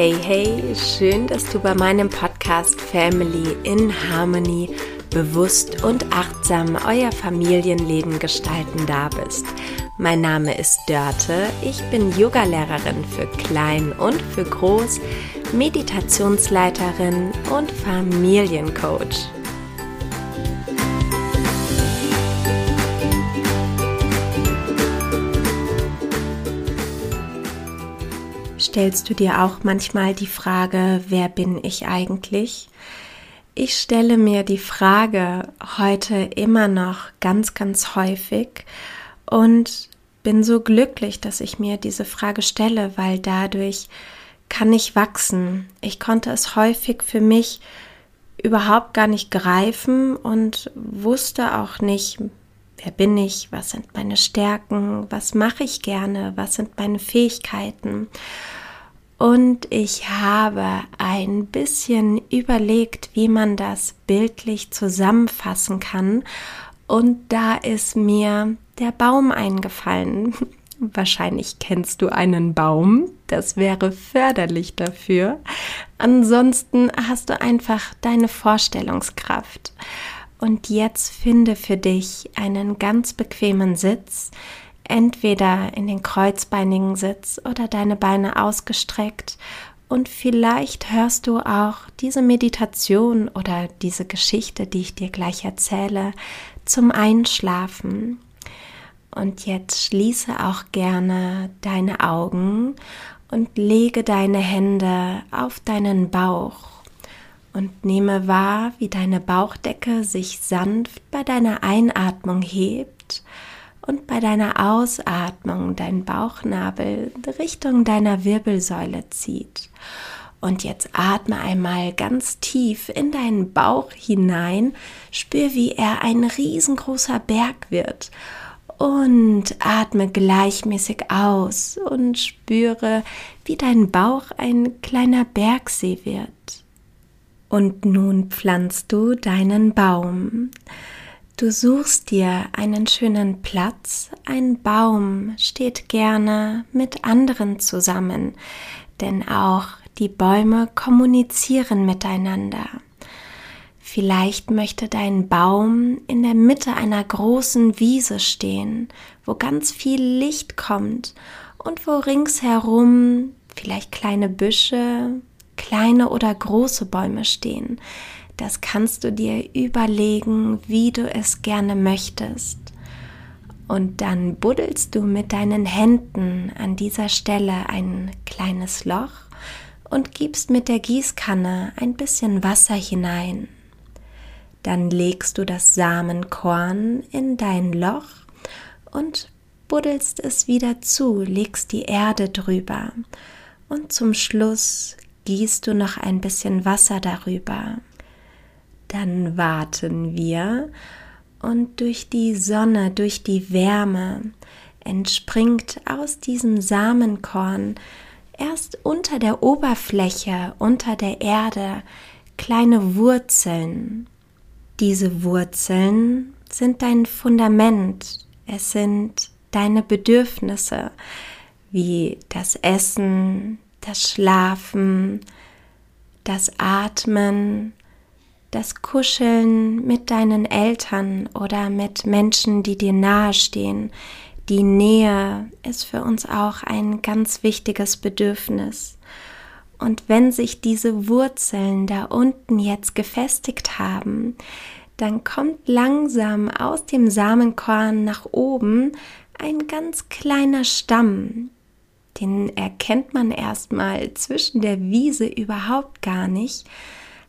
Hey, hey, schön, dass du bei meinem Podcast Family in Harmony bewusst und achtsam euer Familienleben gestalten da bist. Mein Name ist Dörte, ich bin Yogalehrerin für Klein und für Groß, Meditationsleiterin und Familiencoach. Stellst du dir auch manchmal die Frage, wer bin ich eigentlich? Ich stelle mir die Frage heute immer noch ganz, ganz häufig und bin so glücklich, dass ich mir diese Frage stelle, weil dadurch kann ich wachsen. Ich konnte es häufig für mich überhaupt gar nicht greifen und wusste auch nicht, wer bin ich, was sind meine Stärken, was mache ich gerne, was sind meine Fähigkeiten. Und ich habe ein bisschen überlegt, wie man das bildlich zusammenfassen kann. Und da ist mir der Baum eingefallen. Wahrscheinlich kennst du einen Baum. Das wäre förderlich dafür. Ansonsten hast du einfach deine Vorstellungskraft. Und jetzt finde für dich einen ganz bequemen Sitz, entweder in den kreuzbeinigen Sitz oder deine Beine ausgestreckt und vielleicht hörst du auch diese Meditation oder diese Geschichte, die ich dir gleich erzähle, zum Einschlafen. Und jetzt schließe auch gerne deine Augen und lege deine Hände auf deinen Bauch und nehme wahr, wie deine Bauchdecke sich sanft bei deiner Einatmung hebt und bei deiner Ausatmung dein Bauchnabel Richtung deiner Wirbelsäule zieht. Und jetzt atme einmal ganz tief in deinen Bauch hinein, spür, wie er ein riesengroßer Berg wird. Und atme gleichmäßig aus und spüre, wie dein Bauch ein kleiner Bergsee wird. Und nun pflanzt du deinen Baum. Du suchst dir einen schönen Platz, ein Baum steht gerne mit anderen zusammen, denn auch die Bäume kommunizieren miteinander. Vielleicht möchte dein Baum in der Mitte einer großen Wiese stehen, wo ganz viel Licht kommt und wo ringsherum vielleicht kleine Büsche, kleine oder große Bäume stehen, das kannst du dir überlegen, wie du es gerne möchtest. Und dann buddelst du mit deinen Händen an dieser Stelle ein kleines Loch und gibst mit der Gießkanne ein bisschen Wasser hinein. Dann legst du das Samenkorn in dein Loch und buddelst es wieder zu, legst die Erde drüber und zum Schluss gießt du noch ein bisschen Wasser darüber. Dann warten wir und durch die Sonne, durch die Wärme entspringt aus diesem Samenkorn erst unter der Oberfläche, unter der Erde, kleine Wurzeln. Diese Wurzeln sind dein Fundament, es sind deine Bedürfnisse wie das Essen, das Schlafen, das Atmen, das Kuscheln mit deinen Eltern oder mit Menschen, die dir nahestehen. Die Nähe ist für uns auch ein ganz wichtiges Bedürfnis. Und wenn sich diese Wurzeln da unten jetzt gefestigt haben, dann kommt langsam aus dem Samenkorn nach oben ein ganz kleiner Stamm. Den erkennt man erstmal zwischen der Wiese überhaupt gar nicht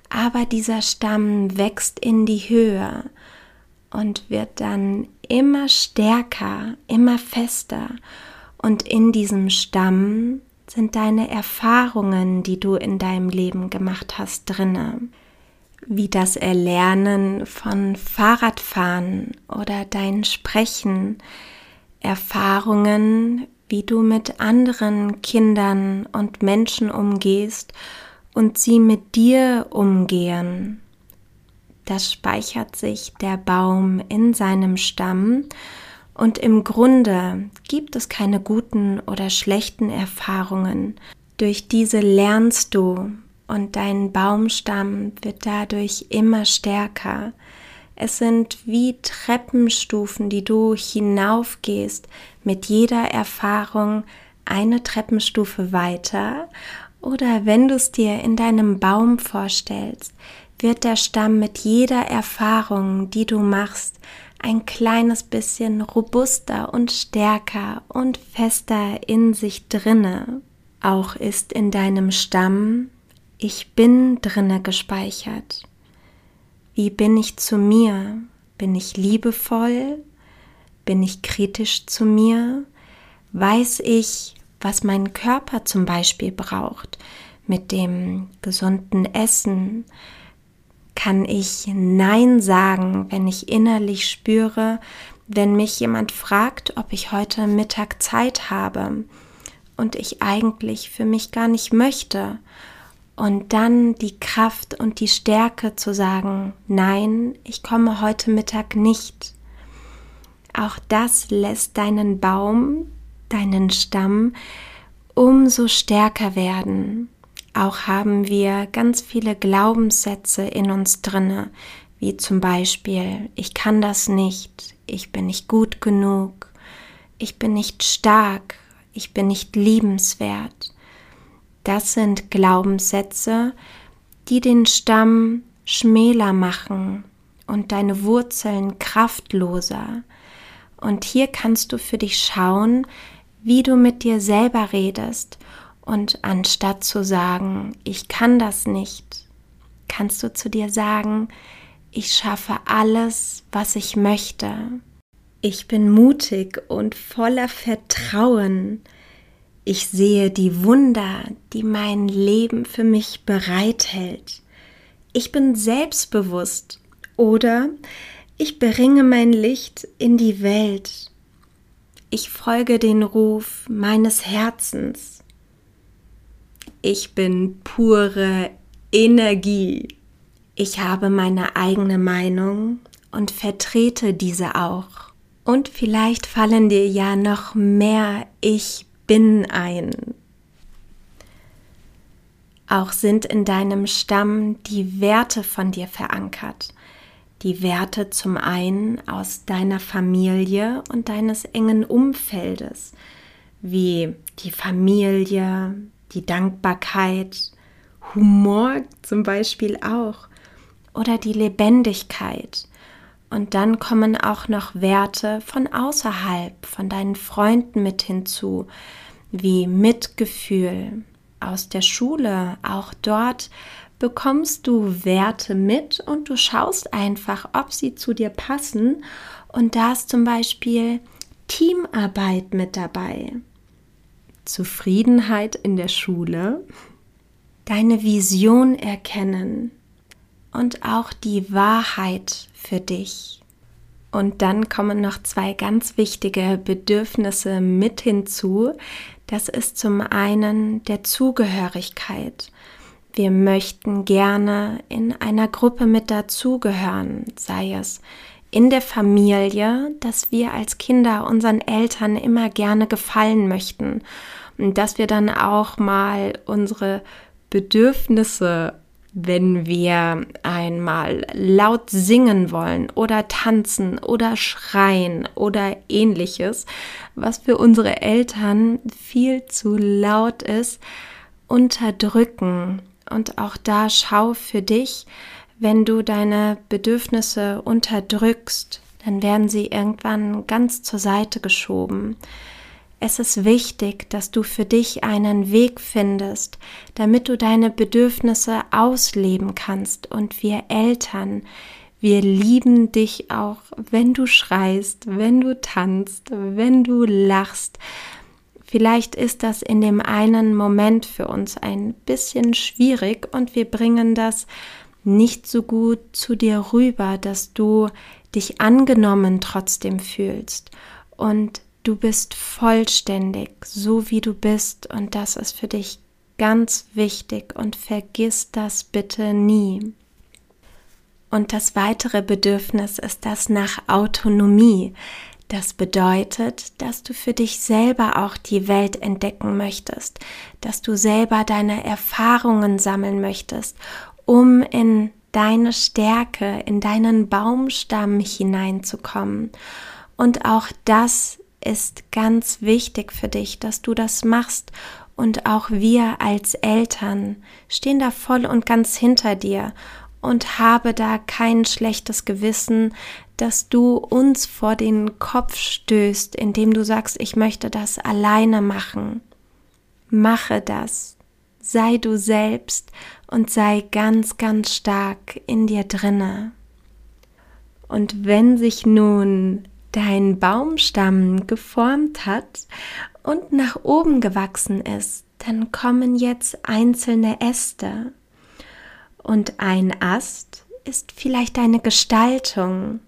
aber dieser Stamm wächst in die Höhe und wird dann immer stärker, immer fester. Und in diesem Stamm sind deine Erfahrungen, die du in deinem Leben gemacht hast, drinne. Wie das Erlernen von Fahrradfahren oder dein Sprechen, Erfahrungen, wie du mit anderen Kindern und Menschen umgehst und sie mit dir umgehen. Das speichert sich der Baum in seinem Stamm und im Grunde gibt es keine guten oder schlechten Erfahrungen, Durch diese lernst du und dein Baumstamm wird dadurch immer stärker. Es sind wie Treppenstufen, die du hinaufgehst, mit jeder Erfahrung eine Treppenstufe weiter. Oder wenn du es dir in deinem Baum vorstellst, wird der Stamm mit jeder Erfahrung, die du machst, ein kleines bisschen robuster und stärker und fester in sich drinne. Auch ist in deinem Stamm Ich bin drinne gespeichert. Wie bin ich zu mir? Bin ich liebevoll? Bin ich kritisch zu mir? Weiß ich, was mein Körper zum Beispiel braucht mit dem gesunden Essen? Kann ich Nein sagen, wenn ich innerlich spüre, wenn mich jemand fragt, ob ich heute Mittag Zeit habe und ich eigentlich für mich gar nicht möchte? Und dann die Kraft und die Stärke zu sagen, nein, ich komme heute Mittag nicht. Auch das lässt deinen Baum, deinen Stamm umso stärker werden. Auch haben wir ganz viele Glaubenssätze in uns drinne, wie zum Beispiel, ich kann das nicht, ich bin nicht gut genug, ich bin nicht stark, ich bin nicht liebenswert. Das sind Glaubenssätze, die den Stamm schmäler machen und deine Wurzeln kraftloser. Und hier kannst du für dich schauen, wie du mit dir selber redest und anstatt zu sagen, ich kann das nicht, kannst du zu dir sagen, ich schaffe alles, was ich möchte. Ich bin mutig und voller Vertrauen. Ich sehe die Wunder, die mein Leben für mich bereithält. Ich bin selbstbewusst oder ich bringe mein Licht in die Welt. Ich folge den Ruf meines Herzens. Ich bin pure Energie. Ich habe meine eigene Meinung und vertrete diese auch. Und vielleicht fallen dir ja noch mehr Ich bin ein. Auch sind in deinem Stamm die Werte von dir verankert. Die Werte zum einen aus deiner Familie und deines engen Umfeldes, wie die Familie, die Dankbarkeit, Humor zum Beispiel auch oder die Lebendigkeit. Und dann kommen auch noch Werte von außerhalb, von deinen Freunden mit hinzu, wie Mitgefühl aus der Schule. Auch dort bekommst du Werte mit und du schaust einfach, ob sie zu dir passen. Und da ist zum Beispiel Teamarbeit mit dabei. Zufriedenheit in der Schule, deine Vision erkennen und auch die Wahrheit für dich. Und dann kommen noch zwei ganz wichtige Bedürfnisse mit hinzu. Das ist zum einen der Zugehörigkeit. Wir möchten gerne in einer Gruppe mit dazugehören, sei es in der Familie, dass wir als Kinder unseren Eltern immer gerne gefallen möchten dass wir dann auch mal unsere Bedürfnisse, wenn wir einmal laut singen wollen oder tanzen oder schreien oder ähnliches, was für unsere Eltern viel zu laut ist, unterdrücken. Und auch da schau für dich, wenn du deine Bedürfnisse unterdrückst, dann werden sie irgendwann ganz zur Seite geschoben. Es ist wichtig, dass du für dich einen Weg findest, damit du deine Bedürfnisse ausleben kannst. Und wir Eltern, wir lieben dich auch, wenn du schreist, wenn du tanzt, wenn du lachst. Vielleicht ist das in dem einen Moment für uns ein bisschen schwierig und wir bringen das nicht so gut zu dir rüber, dass du dich angenommen trotzdem fühlst. Und Du bist vollständig, so wie du bist, und das ist für dich ganz wichtig und vergiss das bitte nie. Und das weitere Bedürfnis ist das nach Autonomie. Das bedeutet, dass du für dich selber auch die Welt entdecken möchtest, dass du selber deine Erfahrungen sammeln möchtest, um in deine Stärke, in deinen Baumstamm hineinzukommen. Und auch das ist ganz wichtig für dich, dass du das machst. Und auch wir als Eltern stehen da voll und ganz hinter dir und habe da kein schlechtes Gewissen, dass du uns vor den Kopf stößt, indem du sagst, ich möchte das alleine machen. Mache das. Sei du selbst und sei ganz, ganz stark in dir drinne. Und wenn sich nun dein Baumstamm geformt hat und nach oben gewachsen ist, dann kommen jetzt einzelne Äste. Und ein Ast ist vielleicht deine Gestaltung,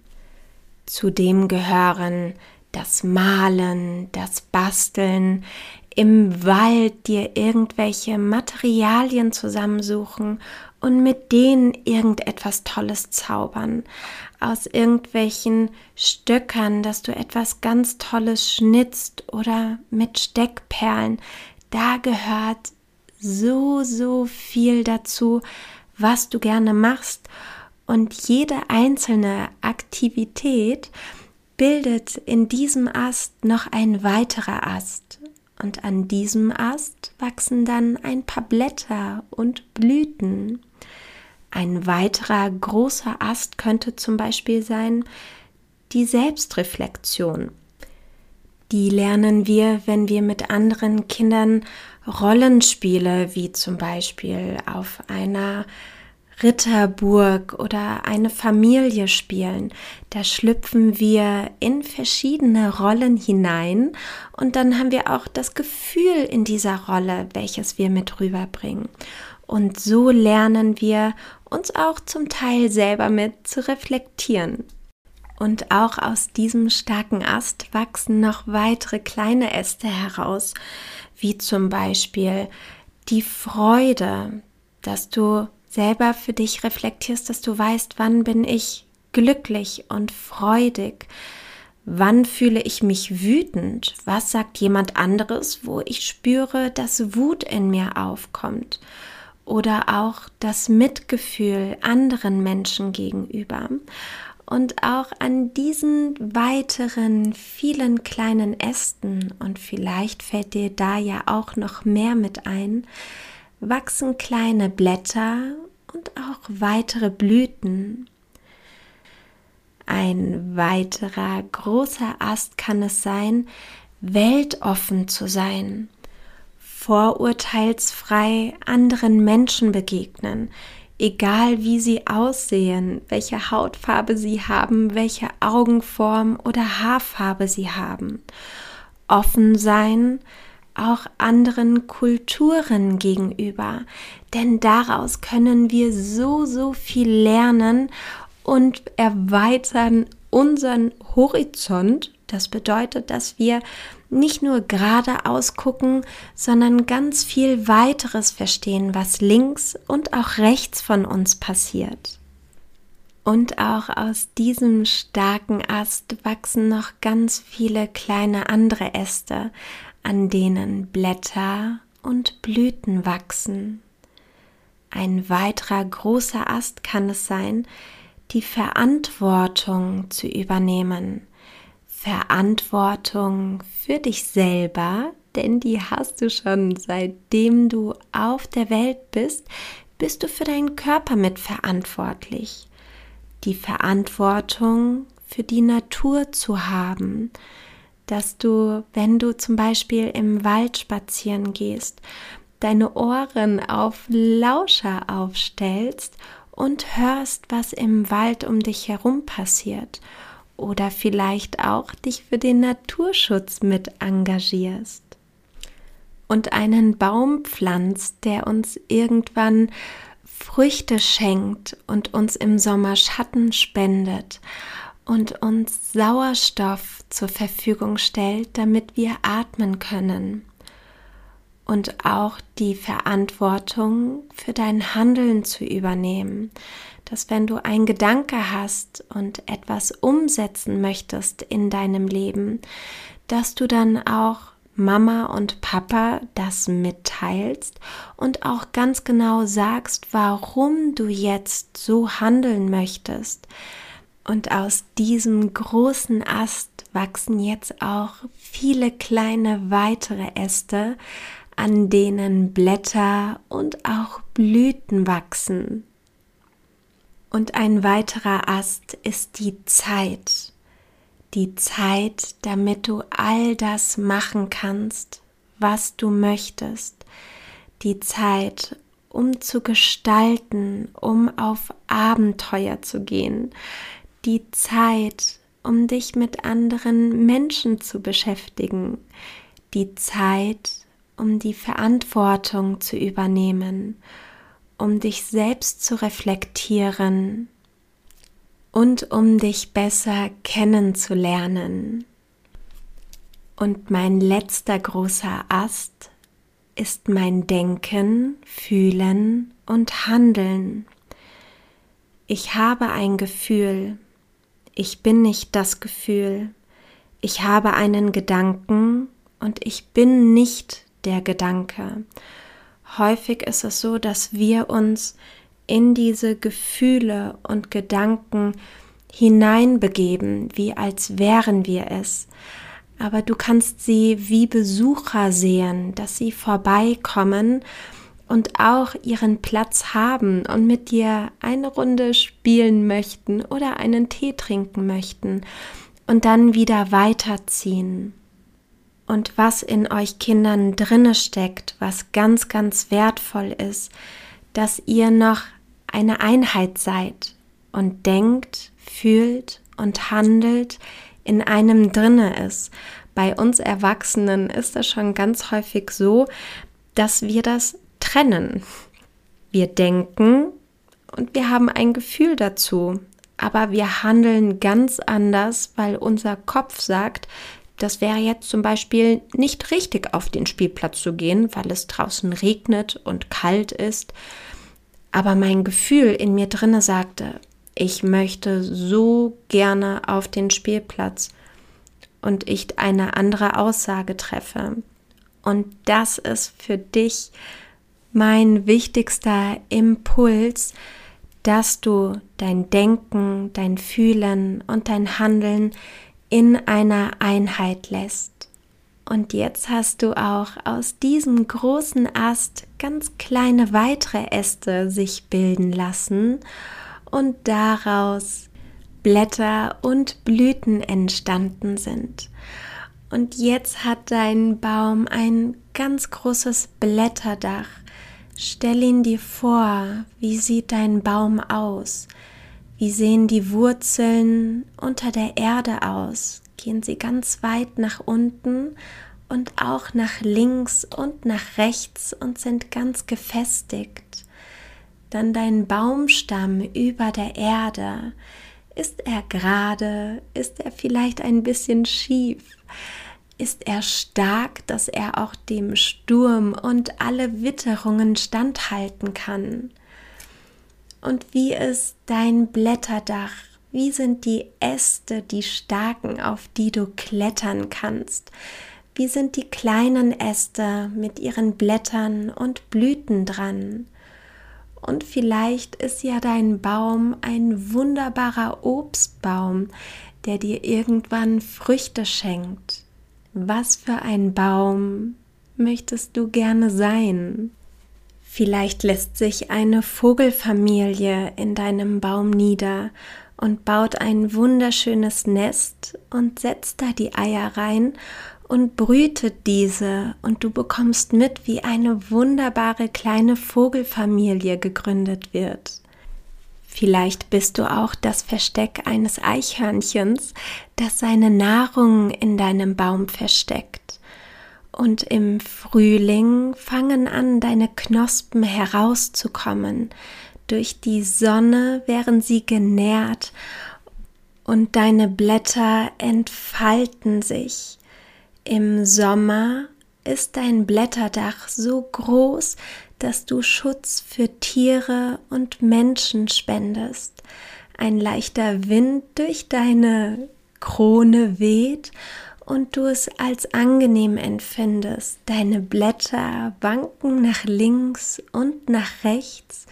Zudem gehören das Malen, das Basteln, im Wald dir irgendwelche Materialien zusammensuchen und mit denen irgendetwas Tolles zaubern. Aus irgendwelchen Stöckern, dass du etwas ganz Tolles schnitzt oder mit Steckperlen. Da gehört so, so viel dazu, was du gerne machst. Und jede einzelne Aktivität bildet in diesem Ast noch ein weiterer Ast. Und an diesem Ast wachsen dann ein paar Blätter und Blüten. Ein weiterer großer Ast könnte zum Beispiel sein die Selbstreflexion. Die lernen wir, wenn wir mit anderen Kindern Rollenspiele wie zum Beispiel auf einer Ritterburg oder eine Familie spielen. Da schlüpfen wir in verschiedene Rollen hinein und dann haben wir auch das Gefühl in dieser Rolle, welches wir mit rüberbringen. Und so lernen wir uns auch zum Teil selber mit zu reflektieren. Und auch aus diesem starken Ast wachsen noch weitere kleine Äste heraus, wie zum Beispiel die Freude, dass du selber für dich reflektierst, dass du weißt, wann bin ich glücklich und freudig, wann fühle ich mich wütend, was sagt jemand anderes, wo ich spüre, dass Wut in mir aufkommt? Oder auch das Mitgefühl anderen Menschen gegenüber. Und auch an diesen weiteren vielen kleinen Ästen, und vielleicht fällt dir da ja auch noch mehr mit ein, wachsen kleine Blätter und auch weitere Blüten. Ein weiterer großer Ast kann es sein, weltoffen zu sein, vorurteilsfrei anderen Menschen begegnen, egal wie sie aussehen, welche Hautfarbe sie haben, welche Augenform oder Haarfarbe sie haben. Offen sein, auch anderen Kulturen gegenüber, denn daraus können wir so, so viel lernen und erweitern unseren Horizont. Das bedeutet, dass wir nicht nur geradeaus gucken, sondern ganz viel weiteres verstehen, was links und auch rechts von uns passiert. Und auch aus diesem starken Ast wachsen noch ganz viele kleine andere Äste, an denen Blätter und Blüten wachsen. Ein weiterer großer Ast kann es sein, die Verantwortung zu übernehmen. Verantwortung für dich selber, denn die hast du schon seitdem du auf der Welt bist, bist du für deinen Körper mitverantwortlich. Die Verantwortung für die Natur zu haben, dass du, wenn du zum Beispiel im Wald spazieren gehst, deine Ohren auf Lauscher aufstellst und hörst, was im Wald um dich herum passiert oder vielleicht auch dich für den Naturschutz mit engagierst und einen Baum pflanzt, der uns irgendwann Früchte schenkt und uns im Sommer Schatten spendet und uns Sauerstoff zur Verfügung stellt, damit wir atmen können. Und auch die Verantwortung für dein Handeln zu übernehmen. Dass wenn du einen Gedanke hast und etwas umsetzen möchtest in deinem Leben, dass du dann auch Mama und Papa das mitteilst und auch ganz genau sagst, warum du jetzt so handeln möchtest. Und aus diesem großen Ast wachsen jetzt auch viele kleine weitere Äste, an denen Blätter und auch Blüten wachsen. Und ein weiterer Ast ist die Zeit. Die Zeit, damit du all das machen kannst, was du möchtest. Die Zeit, um zu gestalten, um auf Abenteuer zu gehen. Die Zeit, um dich mit anderen Menschen zu beschäftigen. Die Zeit, um die Verantwortung zu übernehmen um dich selbst zu reflektieren und um dich besser kennenzulernen. Und mein letzter großer Ast ist mein Denken, Fühlen und Handeln. Ich habe ein Gefühl, ich bin nicht das Gefühl, ich habe einen Gedanken und ich bin nicht der Gedanke häufig ist es so, dass wir uns in diese Gefühle und Gedanken hineinbegeben, wie als wären wir es. Aber du kannst sie wie Besucher sehen, dass sie vorbeikommen und auch ihren Platz haben und mit dir eine Runde spielen möchten oder einen Tee trinken möchten und dann wieder weiterziehen und was in euch Kindern drinne steckt, was ganz, ganz wertvoll ist, dass ihr noch eine Einheit seid und denkt, fühlt und handelt in einem drinne ist. Bei uns Erwachsenen ist es schon ganz häufig so, dass wir das trennen. Wir denken und wir haben ein Gefühl dazu, aber wir handeln ganz anders, weil unser Kopf sagt, das wäre jetzt zum Beispiel nicht richtig, auf den Spielplatz zu gehen, weil es draußen regnet und kalt ist. Aber mein Gefühl in mir drinne sagte, ich möchte so gerne auf den Spielplatz und ich eine andere Aussage treffe. Und das ist für dich mein wichtigster Impuls, dass du dein Denken, dein Fühlen und dein Handeln in einer Einheit lässt. Und jetzt hast du auch aus diesem großen Ast ganz kleine weitere Äste sich bilden lassen und daraus Blätter und Blüten entstanden sind. Und jetzt hat dein Baum ein ganz großes Blätterdach. Stell ihn dir vor, wie sieht dein Baum aus? Wie sehen die Wurzeln unter der Erde aus? Gehen sie ganz weit nach unten und auch nach links und nach rechts und sind ganz gefestigt. Dann dein Baumstamm über der Erde. Ist er gerade? Ist er vielleicht ein bisschen schief? Ist er stark, dass er auch dem Sturm und alle Witterungen standhalten kann? Und wie ist dein Blätterdach? Wie sind die Äste, die starken, auf die du klettern kannst? Wie sind die kleinen Äste mit ihren Blättern und Blüten dran? Und vielleicht ist ja dein Baum ein wunderbarer Obstbaum, der dir irgendwann Früchte schenkt. Was für ein Baum möchtest du gerne sein? Vielleicht lässt sich eine Vogelfamilie in deinem Baum nieder und baut ein wunderschönes Nest und setzt da die Eier rein und brütet diese und du bekommst mit, wie eine wunderbare kleine Vogelfamilie gegründet wird. Vielleicht bist du auch das Versteck eines Eichhörnchens, das seine Nahrung in deinem Baum versteckt und im Frühling fangen an, deine Knospen herauszukommen. Durch die Sonne werden sie genährt und deine Blätter entfalten sich. Im Sommer ist dein Blätterdach so groß, dass du Schutz für Tiere und Menschen spendest. Ein leichter Wind durch deine Krone weht und du es als angenehm empfindest. Deine Blätter wanken nach links und nach rechts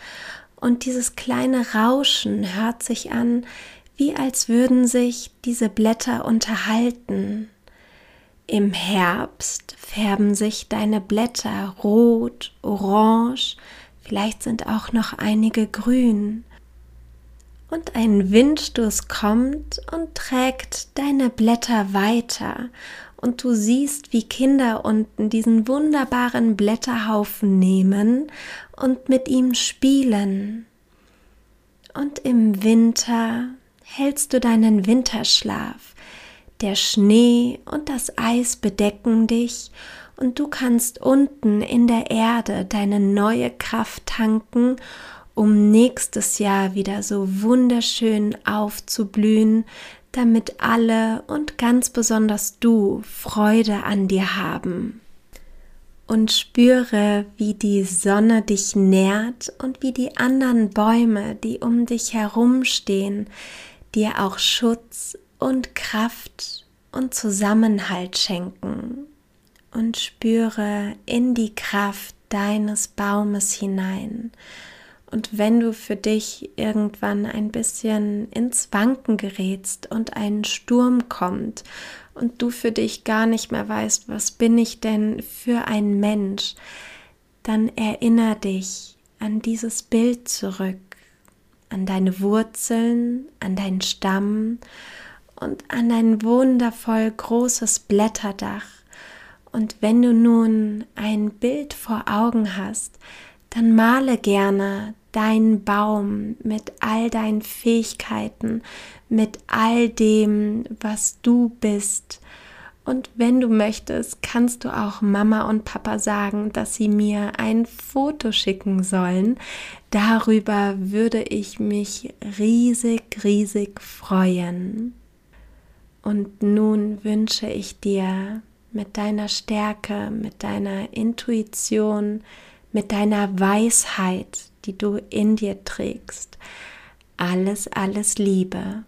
und dieses kleine Rauschen hört sich an, wie als würden sich diese Blätter unterhalten. Im Herbst färben sich deine Blätter rot, orange, vielleicht sind auch noch einige grün und ein Windstoß kommt und trägt deine Blätter weiter und du siehst, wie Kinder unten diesen wunderbaren Blätterhaufen nehmen und mit ihm spielen. Und im Winter hältst du deinen Winterschlaf. Der Schnee und das Eis bedecken dich und du kannst unten in der Erde deine neue Kraft tanken um nächstes Jahr wieder so wunderschön aufzublühen, damit alle und ganz besonders du Freude an dir haben. Und spüre, wie die Sonne dich nährt und wie die anderen Bäume, die um dich herumstehen, dir auch Schutz und Kraft und Zusammenhalt schenken. Und spüre in die Kraft deines Baumes hinein und wenn du für dich irgendwann ein bisschen ins Wanken gerätst und ein Sturm kommt und du für dich gar nicht mehr weißt, was bin ich denn für ein Mensch, dann erinnere dich an dieses Bild zurück, an deine Wurzeln, an deinen Stamm und an dein wundervoll großes Blätterdach. Und wenn du nun ein Bild vor Augen hast, dann male gerne deinen Baum mit all deinen Fähigkeiten, mit all dem, was du bist. Und wenn du möchtest, kannst du auch Mama und Papa sagen, dass sie mir ein Foto schicken sollen. Darüber würde ich mich riesig, riesig freuen. Und nun wünsche ich dir mit deiner Stärke, mit deiner Intuition, mit deiner Weisheit, die du in dir trägst. Alles, alles Liebe.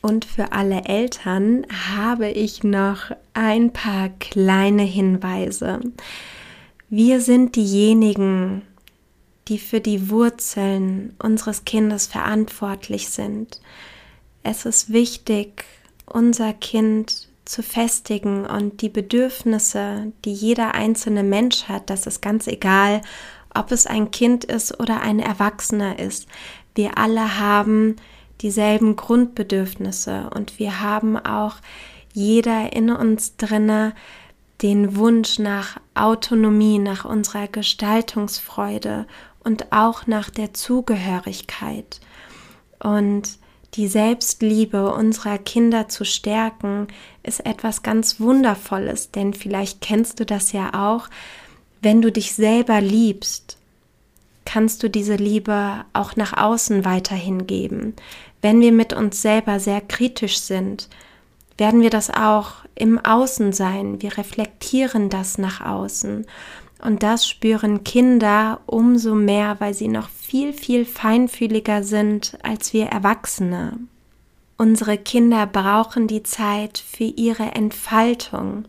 Und für alle Eltern habe ich noch ein paar kleine Hinweise. Wir sind diejenigen, die für die Wurzeln unseres Kindes verantwortlich sind. Es ist wichtig, unser Kind zu festigen und die Bedürfnisse, die jeder einzelne Mensch hat, das ist ganz egal, ob es ein Kind ist oder ein Erwachsener ist. Wir alle haben dieselben Grundbedürfnisse und wir haben auch jeder in uns drinne den Wunsch nach Autonomie, nach unserer Gestaltungsfreude und auch nach der Zugehörigkeit. Und die Selbstliebe unserer Kinder zu stärken, ist etwas ganz Wundervolles, denn vielleicht kennst du das ja auch, wenn du dich selber liebst, kannst du diese Liebe auch nach außen weiterhin geben. Wenn wir mit uns selber sehr kritisch sind, werden wir das auch im Außen sein. Wir reflektieren das nach außen. Und das spüren Kinder umso mehr, weil sie noch viel, viel feinfühliger sind als wir Erwachsene. Unsere Kinder brauchen die Zeit für ihre Entfaltung.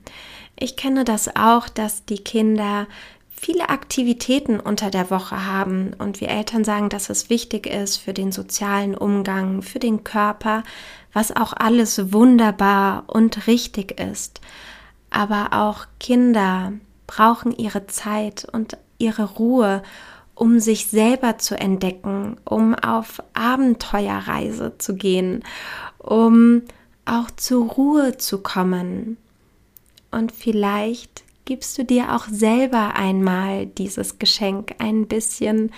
Ich kenne das auch, dass die Kinder viele Aktivitäten unter der Woche haben und wir Eltern sagen, dass es wichtig ist für den sozialen Umgang, für den Körper, was auch alles wunderbar und richtig ist. Aber auch Kinder brauchen ihre Zeit und ihre Ruhe, um sich selber zu entdecken, um auf Abenteuerreise zu gehen, um auch zur Ruhe zu kommen. Und vielleicht gibst du dir auch selber einmal dieses Geschenk ein bisschen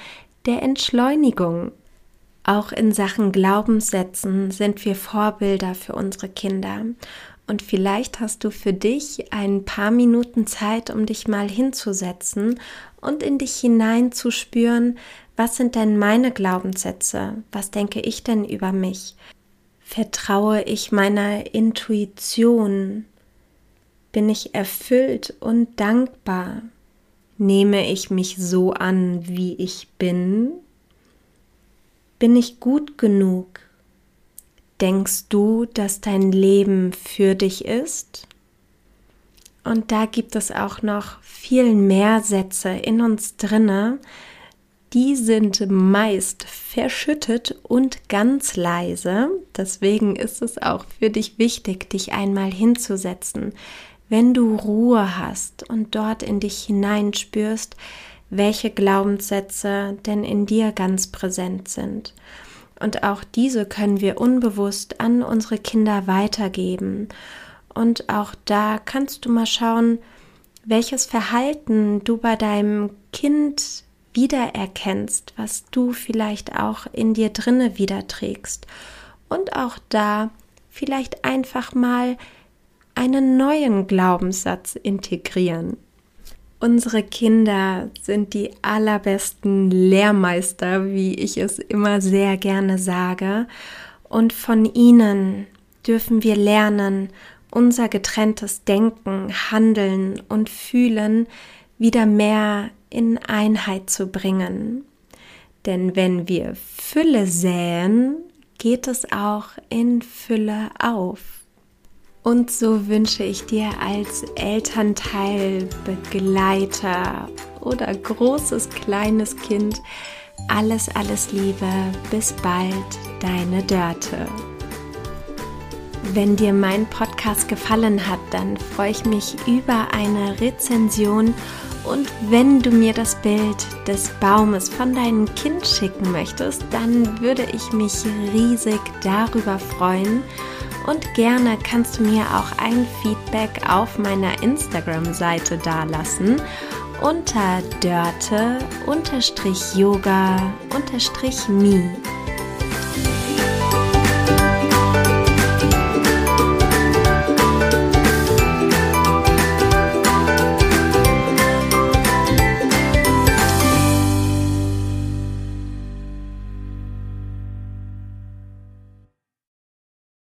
der Entschleunigung. Auch in Sachen Glaubenssätzen sind wir Vorbilder für unsere Kinder. Und vielleicht hast du für dich ein paar Minuten Zeit, um dich mal hinzusetzen und in dich hineinzuspüren, was sind denn meine Glaubenssätze? Was denke ich denn über mich? Vertraue ich meiner Intuition? Bin ich erfüllt und dankbar? Nehme ich mich so an, wie ich bin? Bin ich gut genug? Denkst du, dass dein Leben für dich ist? Und da gibt es auch noch viel mehr Sätze in uns drinne, die sind meist verschüttet und ganz leise. Deswegen ist es auch für dich wichtig, dich einmal hinzusetzen, wenn du Ruhe hast und dort in dich hineinspürst, welche Glaubenssätze denn in dir ganz präsent sind. Und auch diese können wir unbewusst an unsere Kinder weitergeben. Und auch da kannst du mal schauen, welches Verhalten du bei deinem Kind wiedererkennst, was du vielleicht auch in dir drinne wiederträgst. Und auch da vielleicht einfach mal einen neuen Glaubenssatz integrieren. Unsere Kinder sind die allerbesten Lehrmeister, wie ich es immer sehr gerne sage. Und von ihnen dürfen wir lernen, unser getrenntes Denken, Handeln und Fühlen wieder mehr in Einheit zu bringen. Denn wenn wir Fülle säen, geht es auch in Fülle auf. Und so wünsche ich dir als Elternteil, Begleiter oder großes, kleines Kind alles, alles Liebe. Bis bald, deine Dörte. Wenn dir mein Podcast gefallen hat, dann freue ich mich über eine Rezension und wenn du mir das Bild des Baumes von deinem Kind schicken möchtest, dann würde ich mich riesig darüber freuen. Und gerne kannst du mir auch ein Feedback auf meiner Instagram-Seite dalassen unter dörte-yoga-me.